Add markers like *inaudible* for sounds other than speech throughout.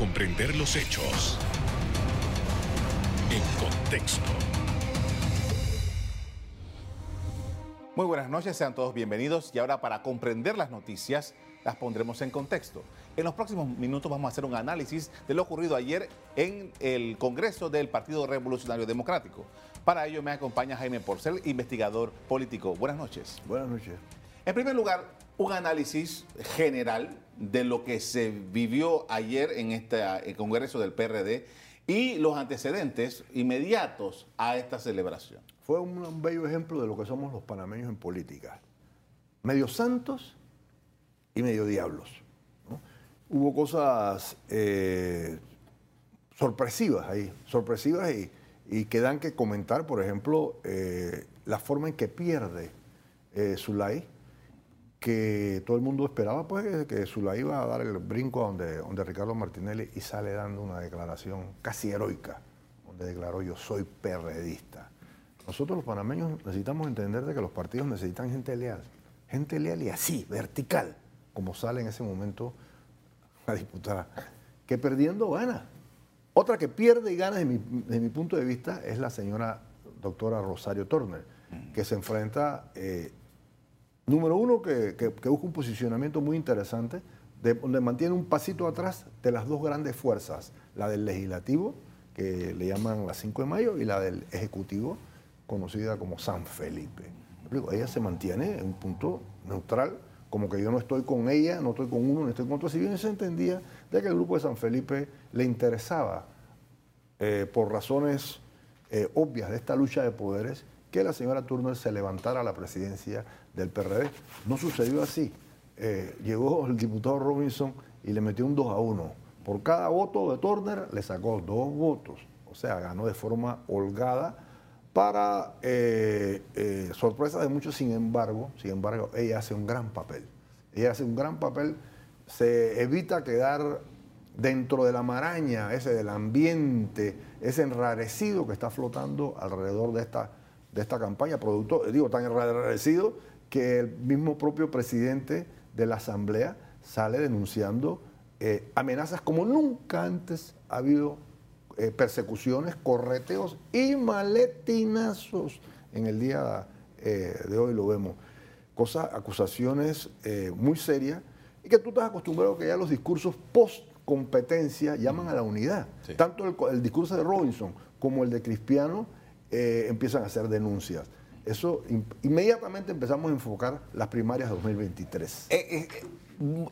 comprender los hechos en contexto. Muy buenas noches, sean todos bienvenidos y ahora para comprender las noticias las pondremos en contexto. En los próximos minutos vamos a hacer un análisis de lo ocurrido ayer en el Congreso del Partido Revolucionario Democrático. Para ello me acompaña Jaime Porcel, investigador político. Buenas noches. Buenas noches. En primer lugar, un análisis general de lo que se vivió ayer en este Congreso del PRD y los antecedentes inmediatos a esta celebración. Fue un, bello ejemplo de lo que somos los panameños en política. Medio santos y medio diablos. Hubo cosas eh, sorpresivas ahí, sorpresivas y, y, que dan que comentar, por ejemplo, eh, la forma en que pierde eh, Zulay, que todo el mundo esperaba pues que, Zulay iba a dar el brinco a donde, donde Ricardo Martinelli y sale dando una declaración casi heroica, donde declaró yo soy perredista. Nosotros los panameños necesitamos entender de que los partidos necesitan gente leal, gente leal y así, vertical, como sale en ese momento la diputada, que perdiendo gana. Otra que pierde y gana desde mi, punto de vista es la señora doctora Rosario Turner, que se enfrenta, eh, número uno, que, busca un posicionamiento muy interesante, de, donde mantiene un pasito atrás de las dos grandes fuerzas, la del legislativo, que le llaman la 5 de mayo, y la del ejecutivo, conocida como San Felipe. Ella se mantiene en un punto neutral, como que yo no estoy con ella, no estoy con uno, no estoy con otro. Si bien se entendía de que el grupo de San Felipe le interesaba, eh, por razones eh, obvias de esta lucha de poderes, que la señora Turner se levantara a la presidencia del PRD. No sucedió así. Eh, llegó el diputado Robinson y le metió un 2 a 1. Por cada voto de Turner le sacó dos votos. O sea, ganó de forma holgada para eh, eh, sorpresa de muchos, sin embargo, sin embargo, ella hace un gran papel. Ella hace un gran papel, se evita quedar dentro de la maraña, ese del ambiente, ese enrarecido que está flotando alrededor de esta, de esta campaña, producto, digo, tan enrarecido que el mismo propio presidente de la Asamblea sale denunciando eh, amenazas como nunca antes ha habido eh, persecuciones, correteos y maletinazos. En el día eh, de hoy lo vemos. Cosas, acusaciones muy serias y que tú estás acostumbrado a que ya los discursos post competencia llaman a la unidad. Tanto el, discurso de Robinson como el de Crispiano empiezan a hacer denuncias. Eso inmediatamente empezamos a enfocar las primarias 2023.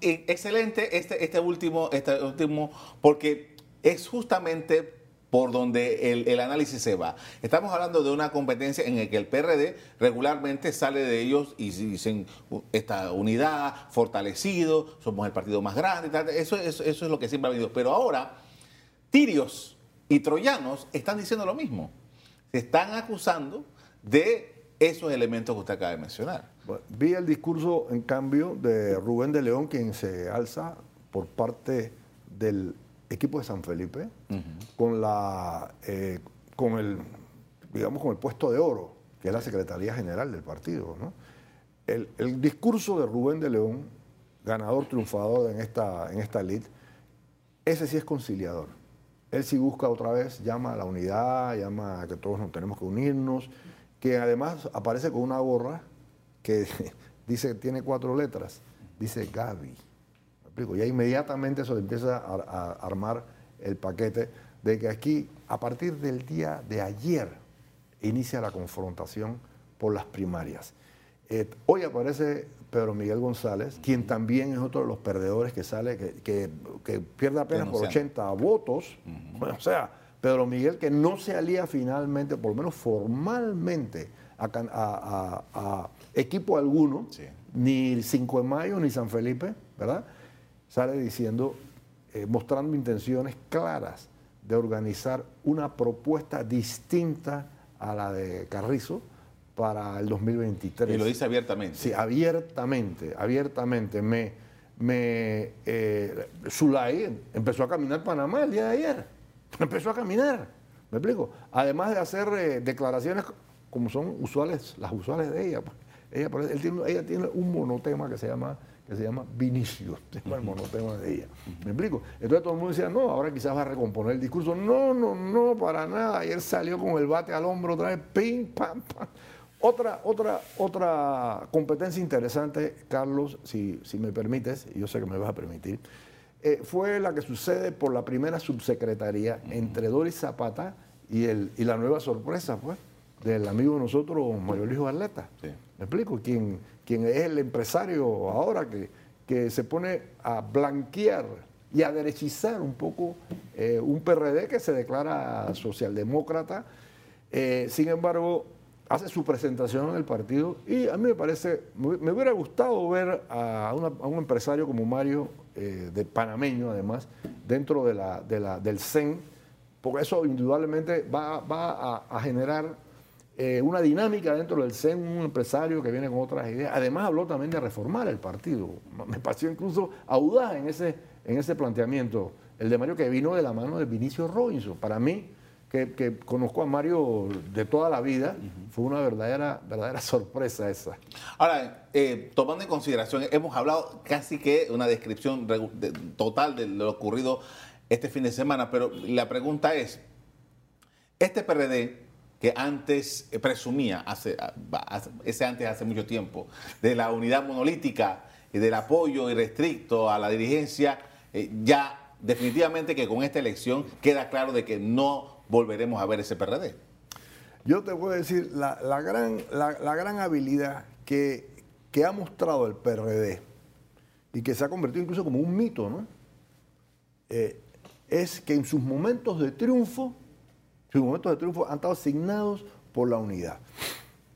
excelente este, este, último, este último, porque es justamente por donde el, análisis se va. Estamos hablando de una competencia en la que el PRD regularmente sale de ellos y dicen esta unidad, fortalecido, somos el partido más grande, Eso, eso, es lo que siempre ha habido. Pero ahora, tirios y troyanos están diciendo lo mismo. Se están acusando de esos elementos que usted acaba de mencionar. vi el discurso, en cambio, de Rubén de León, quien se alza por parte del equipo de San Felipe con la eh, con el digamos con el puesto de oro que es la secretaría general del partido el, discurso de Rubén de León ganador triunfador en esta en esta elite ese sí es conciliador. Él sí busca otra vez llama a la unidad llama a que todos nos tenemos que unirnos que además aparece con una gorra que *laughs* dice tiene cuatro letras. Dice Gaby. Ya inmediatamente eso empieza a, armar el paquete de que aquí, a partir del día de ayer, inicia la confrontación por las primarias. Eh, hoy aparece Pedro Miguel González, quien también es otro de los perdedores que sale, que, pierde apenas por 80 votos. o sea, Pedro Miguel que no se alía finalmente, por lo menos formalmente, a, equipo alguno, ni 5 de mayo ni San Felipe, ¿verdad? sale diciendo, eh, mostrando intenciones claras de organizar una propuesta distinta a la de Carrizo para el 2023. Y lo dice abiertamente. Sí, abiertamente, abiertamente. Me, me, eh, Zulay empezó a caminar Panamá el día de ayer. *laughs* Empezó a caminar. ¿Me explico? Además de hacer eh, declaraciones como son usuales, las usuales de ella. Pues. Ella, ella tiene un monotema que se llama que se llama Vinicio, *laughs* se llama el monotema de ella. ¿Me explico? Entonces todo el mundo decía, no, ahora quizás va a recomponer el discurso. No, no, no, para nada. Ayer salió con el bate al hombro otra vez, pim, pam, pam. Otra, otra, otra competencia interesante, Carlos, si, si me permites, y yo sé que me vas a permitir, eh, fue la que sucede por la primera subsecretaría entre Doris Zapata y, el, y la nueva sorpresa, pues, del amigo de nosotros, Mario Luis Barleta. Sí. ¿Me explico? Quien, quien es el empresario ahora que, que se pone a blanquear y a derechizar un poco eh, un PRD que se declara socialdemócrata. Eh, sin embargo, hace su presentación en el partido y a mí me parece, me, me hubiera gustado ver a, una- a un empresario como Mario, eh, de panameño además, dentro de la, de la- del CEN, porque eso indudablemente va, va a, generar eh, una dinámica dentro del CEN, un empresario que viene con otras ideas. Además habló también de reformar el partido. *laughs* Me pareció incluso audaz en ese, en ese planteamiento, el de Mario que vino de la mano de Vinicio Robinson. Para mí, que, que conozco a Mario de toda la vida, fue una verdadera, verdadera sorpresa esa. Ahora, eh, tomando en consideración, hemos hablado casi que una descripción de- total de lo ocurrido este fin de semana, pero la pregunta es, este PRD que antes eh, presumía, hace- ese antes hace mucho tiempo, de la unidad monolítica y del apoyo irrestricto a la dirigencia, eh, ya definitivamente que con esta elección queda claro de que no volveremos a ver ese PRD. Yo te puedo decir, la, la gran, la, la gran habilidad que, que ha mostrado el PRD y que se ha convertido incluso como un mito, ¿no? Eh, es que en sus momentos de triunfo, sus momentos de triunfo han estado asignados por la unidad.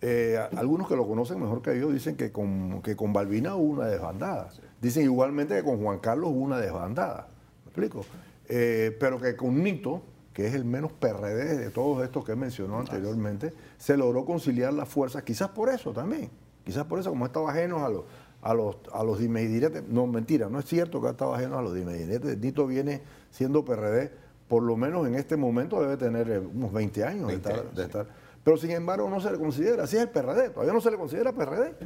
Eh, algunos que lo conocen mejor que yo dicen que con, que con Balbina hubo una desbandada. Dicen igualmente que con Juan Carlos hubo una desbandada. ¿Me explico? Eh, pero que con Nito, que es el menos PRD de todos estos que mencionó anteriormente, se logró conciliar las fuerzas, quizás por eso también. Quizás por eso, como estaba ajeno a los, a los, a los. No, mentira, no es cierto que ha estado ajeno a los dimes y diretes. Nito viene siendo PRD, por lo menos en este momento debe tener eh, unos 20 años, de 20 estar- años, de sí. estar pero sin embargo no se le considera, así es el PRD, todavía no se le considera PRD.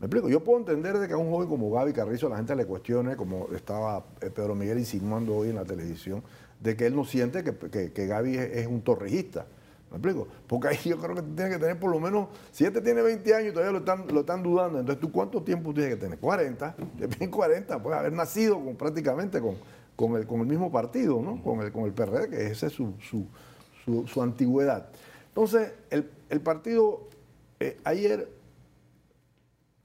Me explico, yo puedo entender de que a un joven como Gaby Carrizo la gente le cuestione, como estaba eh, Pedro Miguel insinuando hoy en la televisión, de que él no siente que, que, que Gaby es, un torrejista. ¿Me explico? Porque ahí yo creo que tiene que tener por lo menos, si este tiene 20 años y todavía lo están, lo están dudando, entonces tú cuánto tiempo tienes que tener? 40, bien 40, puedes haber nacido con, prácticamente con, con, el, con el mismo partido, ¿no? Con el, con el PRD, que esa es su, su, su, antigüedad. Entonces, el, el partido eh, ayer,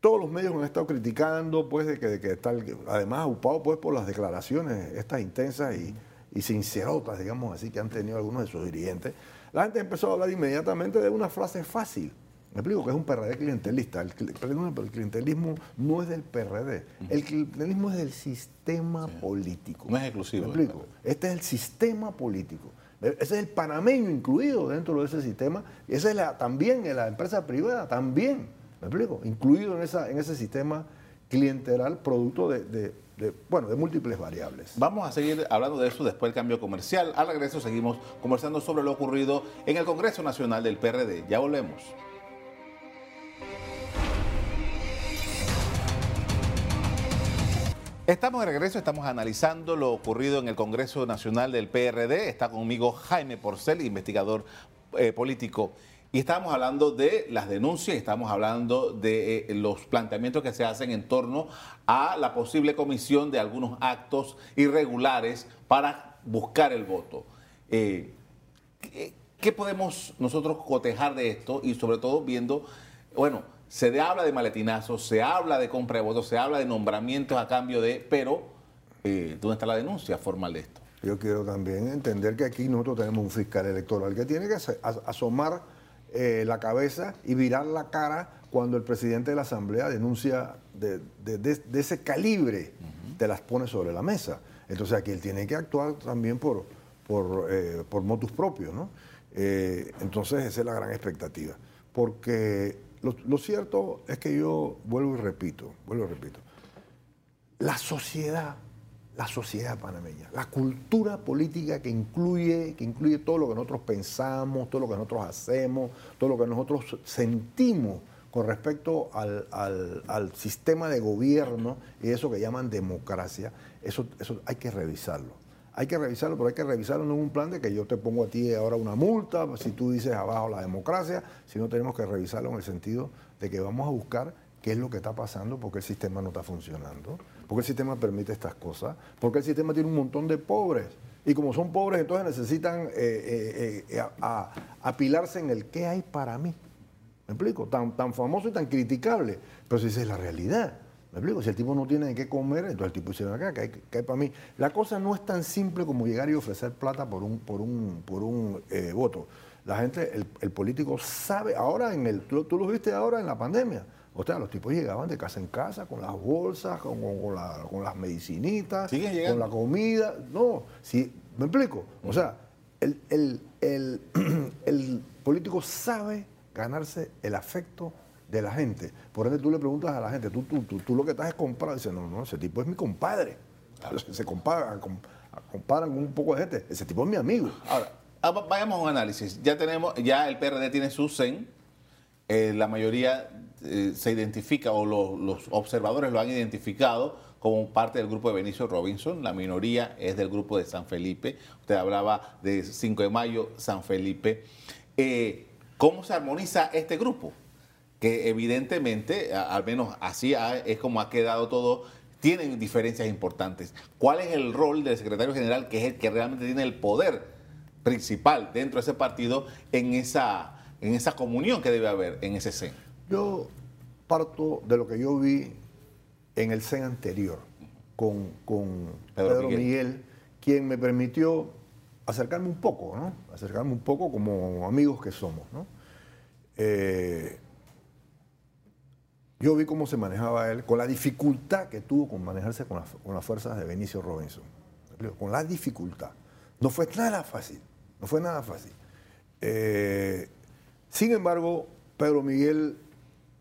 todos los medios han estado criticando, pues, de que, de que está, además, aupado pues, por las declaraciones estas intensas y, y sincerotas, digamos así, que han tenido algunos de sus dirigentes. La gente empezó a hablar inmediatamente de una frase fácil. Me explico que es un PRD clientelista. El, el clientelismo no es del PRD. El clientelismo es del sistema político. No es exclusivo ¿Me explico? Este es el sistema político. Ese es el panameño incluido dentro de ese sistema. Y esa es la, también en la empresa privada, también, ¿me explico? Incluido en, esa, en ese sistema clientelar producto de, de- bueno, de múltiples variables. Vamos a seguir hablando de eso después del cambio comercial. Al regreso seguimos conversando sobre lo ocurrido en el Congreso Nacional del PRD. Ya volvemos. Estamos de regreso, estamos analizando lo ocurrido en el Congreso Nacional del PRD. Está conmigo Jaime Porcel, investigador eh, político. Y estamos hablando de las denuncias, estamos hablando de eh, los planteamientos que se hacen en torno a la posible comisión de algunos actos irregulares para buscar el voto. Eh, ¿qué, podemos nosotros cotejar de esto? Y sobre todo viendo, bueno, se habla de maletinazos, se habla de compra de votos, se habla de nombramientos a cambio de, pero eh, ¿dónde está la denuncia formal de esto? Yo quiero también entender que aquí nosotros tenemos un fiscal electoral que tiene que asomar eh, la cabeza y virar la cara cuando el presidente de la Asamblea denuncia de, de- de- de ese calibre, te las pone sobre la mesa. Entonces aquí él tiene que actuar también por, por, eh, por motus propios, ¿no? Eh, entonces esa es la gran expectativa. Porque lo, lo cierto es que yo vuelvo y repito, vuelvo y repito, la sociedad, la sociedad panameña, la cultura política que incluye, que incluye todo lo que nosotros pensamos, todo lo que nosotros hacemos, todo lo que nosotros sentimos con respecto al, al- sistema de gobierno y eso que llaman democracia, eso, eso hay que revisarlo. Hay que revisarlo, pero hay que revisarlo en un plan de que yo te pongo a ti ahora una multa, si tú dices abajo la democracia, sino tenemos que revisarlo en el sentido de que vamos a buscar qué es lo que está pasando, porque el sistema no está funcionando, porque el sistema permite estas cosas, porque el sistema tiene un montón de pobres. Y como son pobres, entonces necesitan eh, eh, eh, apilarse en el qué hay para mí. ¿Me explico? Tan, tan famoso y tan criticable. Pero si esa es la realidad. ¿Me explico? Si el tipo no tiene de qué comer, entonces el tipo dice, acá, ¿qué hay, hay para mí? La cosa no es tan simple como llegar y ofrecer plata por un, por un, por un voto. La gente, el, el político sabe, ahora en el, tú, tú lo viste ahora en la pandemia. O sea, los tipos llegaban de casa en casa con las bolsas, con, con- con la- con las medicinitas, con la comida. No, sí, ¿me explico? O sea, el, el- el- *clears throat* el político sabe ganarse el afecto de la gente. Por ende, tú le preguntas a la gente, tú, tú, tú, tú lo que estás es comprar. Dice, no, no, ese tipo es mi compadre. Se compara, com- comparan con un poco de gente. Ese tipo es mi amigo. Ahora, ah, va- vayamos a un análisis. Ya tenemos, ya el PRD tiene su CEN. Eh, la mayoría eh, se identifica o lo- los observadores lo han identificado como parte del grupo de Benicio Robinson. La minoría es del grupo de San Felipe. Usted hablaba de 5 de mayo, San Felipe. Eh, ¿Cómo se armoniza este grupo? Que evidentemente, al menos así es como ha quedado todo, tienen diferencias importantes. ¿Cuál es el rol del secretario general, que es el que realmente tiene el poder principal dentro de ese partido en esa, en esa comunión que debe haber en ese CEN? Yo parto de lo que yo vi en el CEN anterior con, con Pedro Pedro, Miguel. Miguel. quien me permitió acercarme un poco, ¿no? Acercarme un poco como amigos que somos, ¿no? Eh, yo vi cómo se manejaba él, con la dificultad que tuvo con manejarse con las, con las fuerzas de Benicio Robinson. Con la dificultad. No fue nada fácil, no fue nada fácil. Eh, sin embargo, Pedro Miguel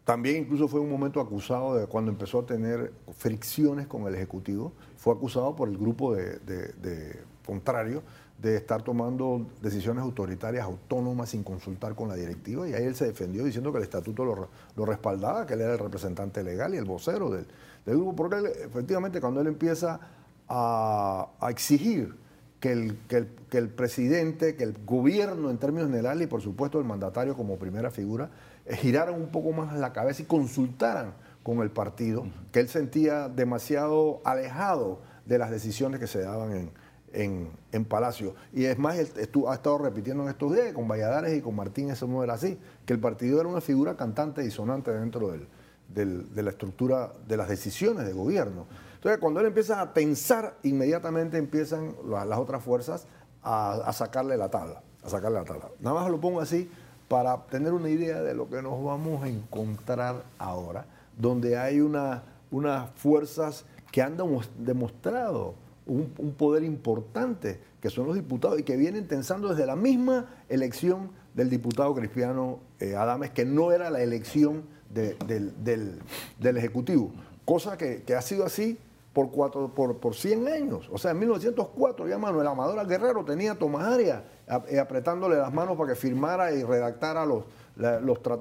también incluso fue un momento acusado de cuando empezó a tener fricciones con el Ejecutivo, fue acusado por el grupo de, de- contrario de estar tomando decisiones autoritarias autónomas sin consultar con la directiva y ahí él se defendió diciendo que el estatuto lo, re- lo respaldaba, que él era el representante legal y el vocero del, grupo, porque efectivamente cuando él empieza a, exigir que el, presidente, que el gobierno en términos generales y por supuesto el mandatario como primera figura, giraran un poco más la cabeza y consultaran con el partido, que él sentía demasiado alejado de las decisiones que se daban en, en, en Palacio. Y es más, él estu- ha estado repitiendo en estos días, con Valladares y con Martín eso no era así, que el partido era una figura cantante y sonante dentro del, del- de la estructura de las decisiones de gobierno. Entonces, cuando él empieza a tensar, inmediatamente empiezan la- las otras fuerzas a, a sacarle la tabla, a sacarle la tabla. Nada más lo pongo así para tener una idea de lo que nos vamos a encontrar ahora, donde hay una, unas fuerzas que han demos- demostrado un, un poder importante, que son los diputados, y que vienen tensando desde la misma elección del diputado Cristiano eh, Adames, que no era la elección de- del, del- del Ejecutivo, cosa que, que ha sido así por, cuatro, por, por 100 años. O sea, en 1904 ya Manuel Amador Guerrero tenía a Tomás Arias eh, apretándole las manos para que firmara y redactara los,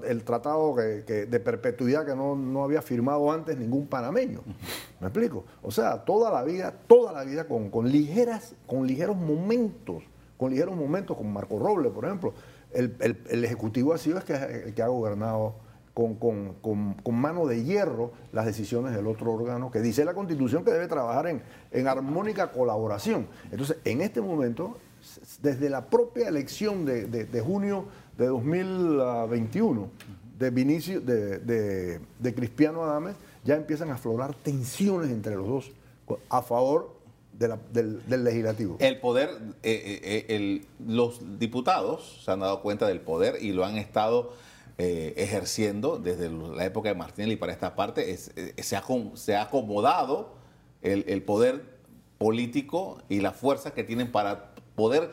el tratado de perpetuidad que no, no había firmado antes ningún panameño. ¿Me explico? O sea, toda la vida, toda la vida con, con ligeras, con ligeros momentos, con ligeros momentos, con Marco Roble, por ejemplo. El, el- el Ejecutivo ha sido el que, el que ha gobernado con, con- con- con mano de hierro las decisiones del otro órgano que dice la Constitución que debe trabajar en, en armónica colaboración. Entonces, en este momento, desde la propia elección de, de- de junio de 2021 de, Vinicio, de, de, de Cristiano Adames, ya empiezan a aflorar tensiones entre los dos a favor del, del legislativo. El poder, eh, eh, el- los diputados se han dado cuenta del poder y lo han estado eh, ejerciendo desde la época de Martinelli para esta parte. Eh, se, ha, se ha acomodado el, poder político y la fuerza que tienen para poder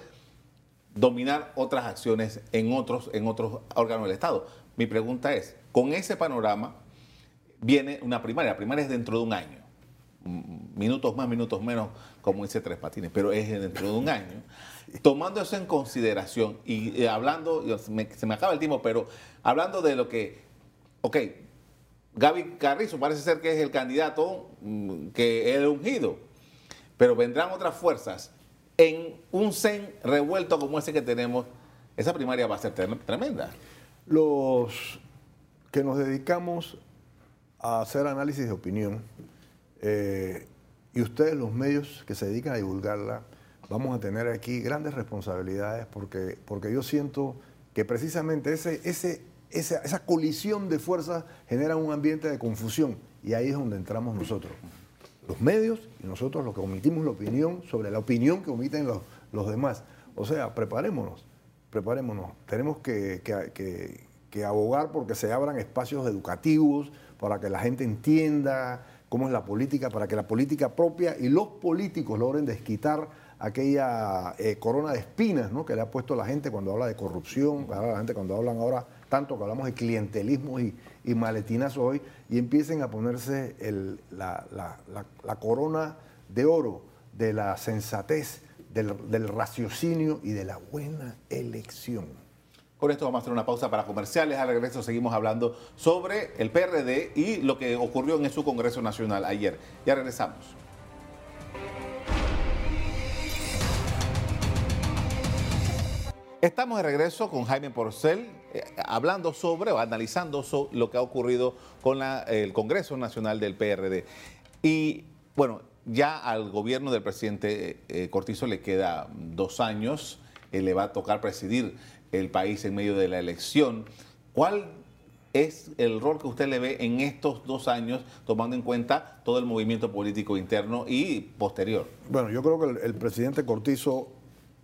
dominar otras acciones en otros, en otros órganos del Estado. Mi pregunta es, con ese panorama viene una primaria, la primaria es dentro de un año, minutos más, minutos menos, como dice Tres Patines, pero es dentro de un año. Tomando eso en consideración y eh, hablando, se me, acaba el tiempo, pero hablando de lo que ok, Gaby Carrizo parece ser que es el candidato mm, que el ungido, pero vendrán otras fuerzas en un CEN revuelto como ese que tenemos, esa primaria va a ser tremenda. Los que nos dedicamos a hacer análisis de opinión, eh, y ustedes los medios que se dedican a divulgarla, vamos a tener aquí grandes responsabilidades porque, porque yo siento que precisamente ese, ese, esa, colisión de fuerzas genera un ambiente de confusión y ahí es donde entramos nosotros. Los medios y nosotros los que omitimos la opinión sobre la opinión que omiten los, los demás. O sea, preparémonos, preparémonos. Tenemos que, que, que abogar porque se abran espacios educativos para que la gente entienda cómo es la política, para que la política propia y los políticos logren desquitar aquella eh, corona de espinas ¿no? que le ha puesto la gente cuando habla de corrupción, la gente cuando hablan ahora tanto que hablamos de clientelismo y, y maletinas hoy, y empiecen a ponerse la, corona de oro de la sensatez, del, del raciocinio y de la buena elección. Con esto vamos a hacer una pausa para comerciales. Al regreso seguimos hablando sobre el PRD y lo que ocurrió en su Congreso Nacional ayer. Ya regresamos. Estamos de regreso con Jaime Porcel, eh, hablando sobre o analizando lo que ha ocurrido con el Congreso Nacional del PRD. Y bueno, ya al gobierno del presidente eh, Cortizo le queda dos años, eh, le va a tocar presidir el país en medio de la elección. ¿Cuál es el rol que usted le ve en estos dos años, tomando en cuenta todo el movimiento político interno y posterior? Bueno, yo creo que el presidente Cortizo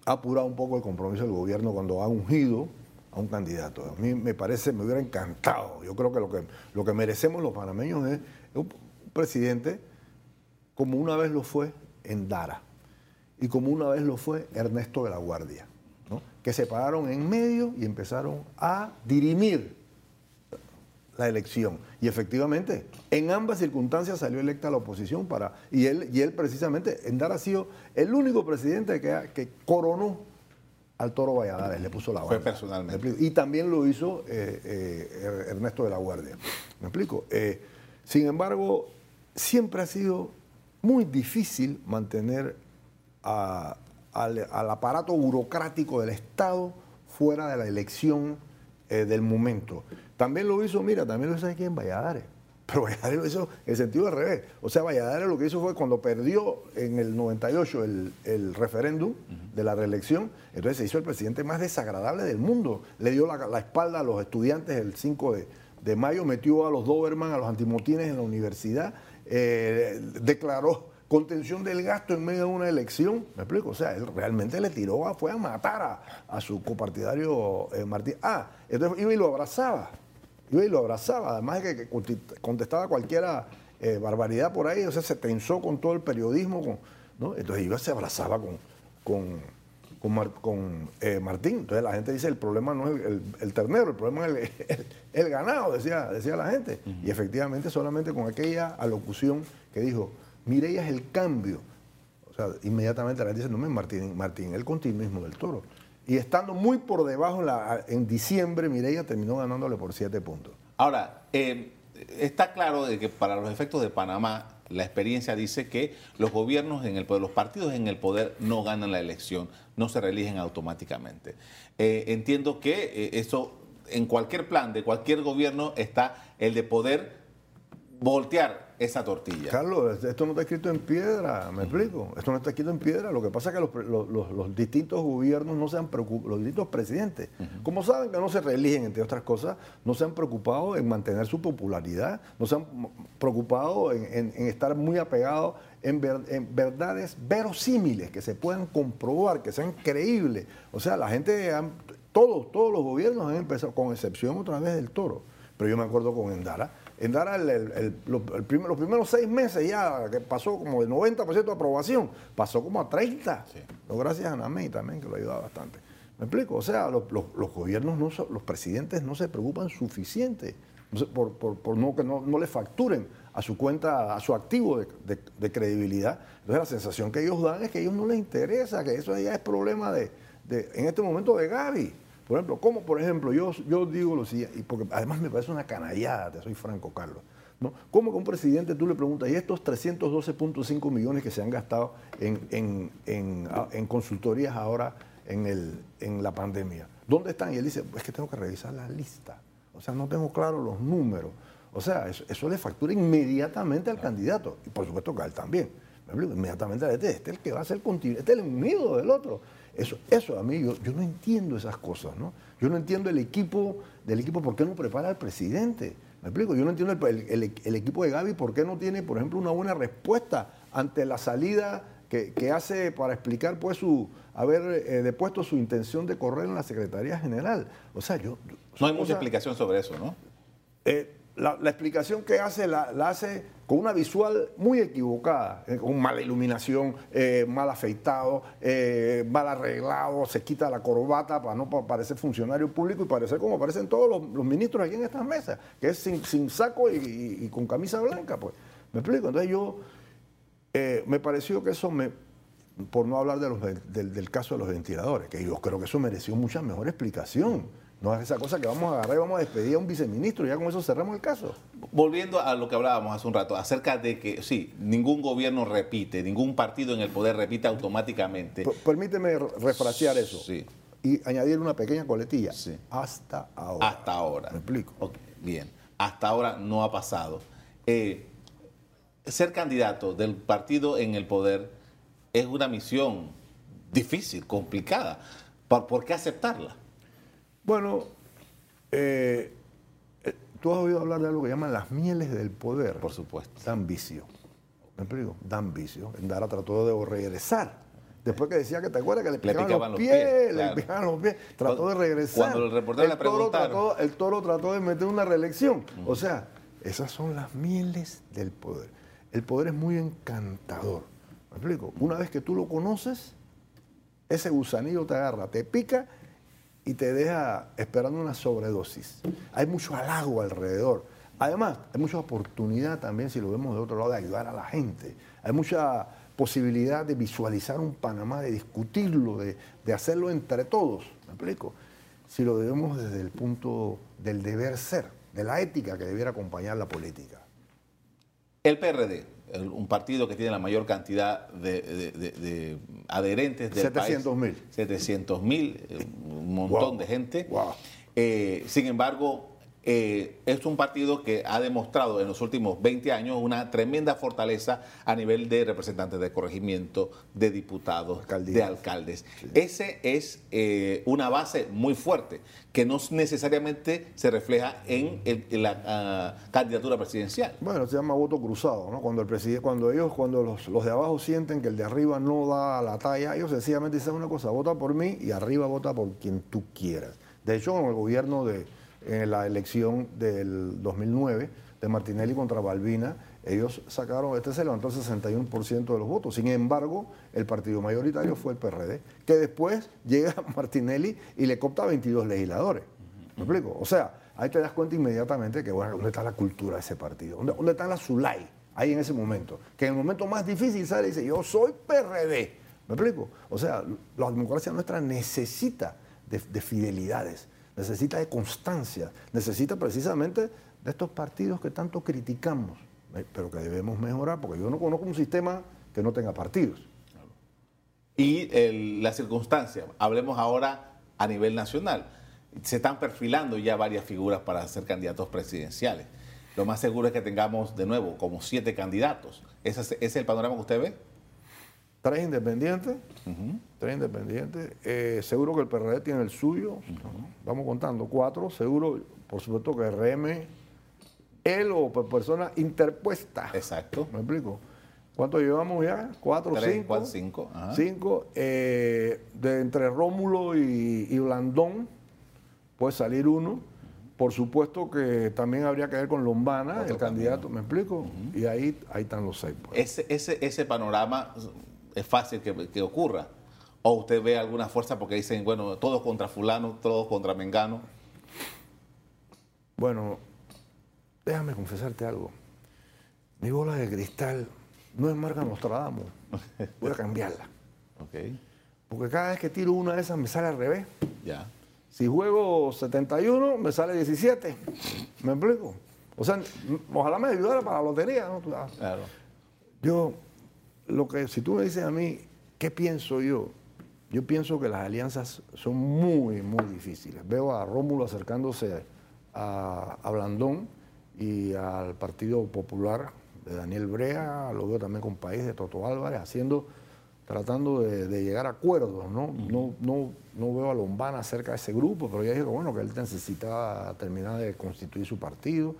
ha apurado un poco el compromiso del gobierno cuando ha ungido a un candidato. A mí me parece, me hubiera encantado. Yo creo que lo que, lo que merecemos los panameños es un presidente como una vez lo fue en Dara y como una vez lo fue Ernesto de la Guardia, que se pararon en medio y empezaron a dirimir la elección. Y efectivamente, en ambas circunstancias salió electa la oposición para. Y él, y él precisamente, Endar ha sido el único presidente que, que coronó al toro Valladares, le puso la banda. Fue personalmente. Y también lo hizo eh, eh, Ernesto de la Guardia. ¿Me explico? Eh, sin embargo, siempre ha sido muy difícil mantener al, al, aparato burocrático del Estado fuera de la elección del momento. También lo hizo, mira, también lo hizo aquí en Valladares. *laughs* Pero Valladares lo hizo en el sentido al revés. O sea, Valladares lo que hizo fue cuando perdió en el 98 el, referéndum de la reelección, entonces se hizo el presidente más desagradable del mundo. Le dio la, espalda a los estudiantes el 5 de, mayo, metió a los Doberman, a los antimotines en la universidad, eh, declaró contención del gasto en medio de una elección. ¿Me explico? O sea, él realmente le tiró, fue a matar a, su copartidario eh, Martín. Ah, entonces iba y lo abrazaba. Iba y lo abrazaba. Además de que contestaba cualquiera eh, barbaridad por ahí, o sea, se tensó con todo el periodismo. ¿no? Entonces iba y se abrazaba con, con, con, eh, Martín. Entonces la gente dice, el problema no es el, ternero, el problema es *laughs* el, ganado, decía, decía la gente. Y efectivamente solamente con aquella alocución que dijo, Mireya es el cambio. O sea, inmediatamente la gente dice, no me Martín, Martín, el continuismo del toro. Y estando muy por debajo en diciembre, Mireya terminó ganándole por siete puntos. Ahora, eh, está claro de que para los efectos de Panamá, la experiencia dice que los gobiernos en el poder, los partidos en el poder no ganan la elección, no se reeligen automáticamente. Eh, entiendo que eh, eso, en cualquier plan de cualquier gobierno está el de poder voltear esa tortilla. Carlos, esto no está escrito en piedra, ¿me explico? Esto no está escrito en piedra. Lo que pasa es que los, distintos gobiernos no se han preocupado, los distintos presidentes, como saben que no se reeligen, entre otras cosas, no se han preocupado en mantener su popularidad, no se han preocupado en, estar muy apegados en, en, verdades verosímiles, que se puedan comprobar, que sean creíbles. O sea, la gente, todos, todos los gobiernos han empezado, con excepción otra vez del toro, pero yo me acuerdo con Endara, en Dara los primeros seis meses ya, que pasó como de 90% de aprobación, pasó como a 30. No, gracias a Namey también, que lo ayuda bastante. ¿Me explico? O sea, los, gobiernos, no, los presidentes no se preocupan suficiente por, por, no que no, le facturen a su cuenta, a su activo de, credibilidad. Entonces la sensación que ellos dan es que a ellos no les interesa, que eso ya es problema de, en este momento de Gaby. Por ejemplo, como por ejemplo, yo, yo digo lo siguiente, porque además me parece una canallada, te soy franco, Carlos. ¿no? ¿Cómo que un presidente tú le preguntas, y estos 312.5 millones que se han gastado en, en, en, en consultorías ahora en, el, en la pandemia, ¿dónde están? Y él dice, es que tengo que revisar la lista. O sea, no tengo claro los números. O sea, eso, eso le factura inmediatamente al candidato. Y por supuesto que a él también. Inmediatamente a este, este es el que va a ser continuo, este es el unido del otro. Eso, eso a mí, yo, yo no entiendo esas cosas, ¿no? Yo no entiendo el equipo, del equipo, ¿por qué no prepara al presidente? ¿Me explico? Yo no entiendo el, el- el equipo de Gaby, ¿por qué no tiene, por ejemplo, una buena respuesta ante la salida que, que hace para explicar, pues, su haber eh, depuesto su intención de correr en la Secretaría General? O sea, yo... No hay mucha explicación sobre eso, ¿no? eh, la, explicación que hace la, hace con una visual muy equivocada, eh, con mala iluminación, eh, mal afeitado, eh, mal arreglado, se quita la corbata para no pa- parecer funcionario público y parecer como aparecen todos los, ministros aquí en estas mesas, que es sin, saco y, con camisa blanca, pues. ¿Me explico? Entonces yo, me pareció que eso me, por no hablar de los, del, del caso de los ventiladores, que yo creo que eso mereció mucha mejor explicación. No es esa cosa que vamos a agarrar y vamos a despedir a un viceministro y ya con eso cerramos el caso. Volviendo a lo que hablábamos hace un rato, acerca de que, sí, ningún gobierno repite, ningún partido en el poder repite automáticamente. P- Permíteme re- refrasear eso. Sí. Y añadir una pequeña coletilla. Sí. Hasta ahora. Hasta ahora. Me explico. Bien. Hasta ahora no ha pasado. Eh, ser candidato del partido en el poder es una misión difícil, complicada. ¿Por, por qué aceptarla? Bueno, eh, eh, tú has oído hablar de algo que llaman las mieles del poder. Por supuesto. Dan vicio. ¿Me explico? Dan vicio. Endara trató de regresar. Después que decía que te acuerdas que le picaban, picaban los los pies, pies, le picaban los pies, trató de regresar. cuando el reportero le preguntaron. trató- el toro trató de meter una reelección. O sea, esas son las mieles del poder. El poder es muy encantador. ¿Me explico? Una vez que tú lo conoces, ese gusanillo te agarra, te pica y te deja esperando una sobredosis. Hay mucho halago alrededor. Además, hay mucha oportunidad también, si lo vemos de otro lado, de ayudar a la gente. Hay mucha posibilidad de visualizar un Panamá, de discutirlo, de, de hacerlo entre todos. ¿Me explico? Si lo vemos desde el punto del deber ser, de la ética que debiera acompañar la política. El PRD, un partido que tiene la mayor cantidad de, de- de- de adherentes del 700.000. 700 mil, un montón Wow. de gente. Wow. Eh, sin embargo, eh, es un partido que ha demostrado en los últimos 20 años una tremenda fortaleza a nivel de representantes de corregimiento, de diputados, Alcaldías. de alcaldes. Ese es eh, una base muy fuerte que no necesariamente se refleja en, el- en la ah, candidatura presidencial. Bueno, se llama voto cruzado, ¿no? Cuando el presidente, cuando ellos, cuando los, los de abajo sienten que el de arriba no da la talla, ellos sencillamente dicen una cosa, vota por mí y arriba vota por quien tú quieras. De hecho, en el gobierno de en la elección del 2009 de Martinelli contra Balbina, ellos sacaron, este se levantó el 61% de los votos. Sin embargo, el partido mayoritario fue el PRD, que después llega *laughs* Martinelli y le copta 22 legisladores. ¿Me explico? O sea, ahí te das cuenta inmediatamente que, bueno, ¿dónde está la cultura de ese partido? ¿Dónde, dónde está la Zulay? Ahí en ese momento. Que en el momento más difícil sale y dice, yo soy PRD. ¿Me explico? O sea, la democracia nuestra necesita de, de fidelidades, necesita de constancia, necesita precisamente de estos partidos que tanto criticamos, eh, pero que debemos mejorar, porque yo no conozco un sistema que no tenga partidos. Y el- la circunstancia, hablemos ahora a nivel nacional. Se están perfilando ya varias figuras para ser candidatos presidenciales. Lo más seguro es que tengamos de nuevo como siete candidatos. ¿Ese es, ese es el panorama que usted ve? Tres independientes, tres independientes. Eh, seguro que el PRD tiene el suyo. Vamos contando cuatro. Seguro, por supuesto, que RM, él o persona interpuesta. Exacto. ¿Me explico? ¿Cuánto llevamos ya? ¿Cuatro, Tres, cinco? cuatro, cinco, ajá. Cinco. eh, de entre Rómulo y, y Blandón puede salir uno. Por supuesto que también habría que ver con Lombana, Otro el candidato, ¿me explico? Y ahí, ahí están los seis. pues. Ese, ese, ese panorama es fácil que, que ocurra. O usted ve alguna fuerza porque dicen, bueno, todos contra fulano, todos contra mengano. Bueno, déjame confesarte algo. Mi bola de cristal no es marca Nostradamus. *laughs* Voy a cambiarla. Ok, Porque cada vez que tiro una de esas me sale al revés. ya. Si juego 71, me sale 17. ¿Me explico? O sea, ojalá me ayudara para la lotería, ¿no? Claro. Yo, lo que, si tú me dices a mí, ¿qué pienso yo? Yo pienso que las alianzas son muy, muy difíciles. Veo a Rómulo acercándose a, a Blandón y al Partido Popular de Daniel Brea, lo veo también con País de Toto Álvarez, haciendo, tratando de, de llegar a acuerdos, ¿no? no, no, no veo a Lombana cerca de ese grupo, pero ya dijo bueno, que él necesitaba terminar de constituir su partido.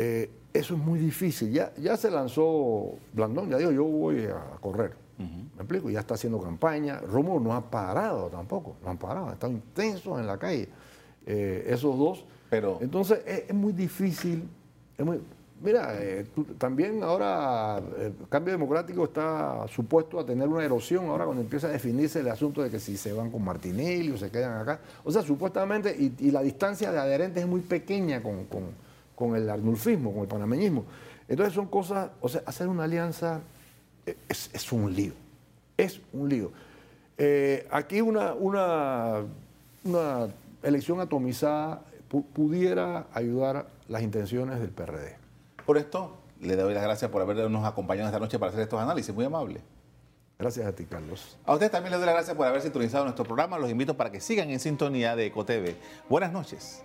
Eh, eso es muy difícil. Ya, ya se lanzó Blandón, ya dijo, yo voy a correr. ¿Me explico? Ya está haciendo campaña. Rómulo no ha parado tampoco, no han parado, están intensos en la calle. Eh, esos dos. Pero- Entonces es, es muy difícil. es muy- mira, eh, tú- también ahora el cambio democrático está supuesto a tener una erosión ahora cuando empieza a definirse el asunto de que si se van con Martinelli o se quedan acá. O sea, supuestamente, y, y la distancia de adherentes es muy pequeña con, con- con el arnulfismo, con el panameñismo. Entonces son cosas, o sea, hacer una alianza es, es un lío, es un lío. Eh, aquí una, una, una elección atomizada pu- pudiera ayudar las intenciones del PRD. Por esto, le doy las gracias por habernos acompañado esta noche para hacer estos análisis. Muy amable. Gracias a ti, Carlos. A ustedes también les doy las gracias por haber sintonizado nuestro programa. Los invito para que sigan en sintonía de EcoTV. Buenas noches.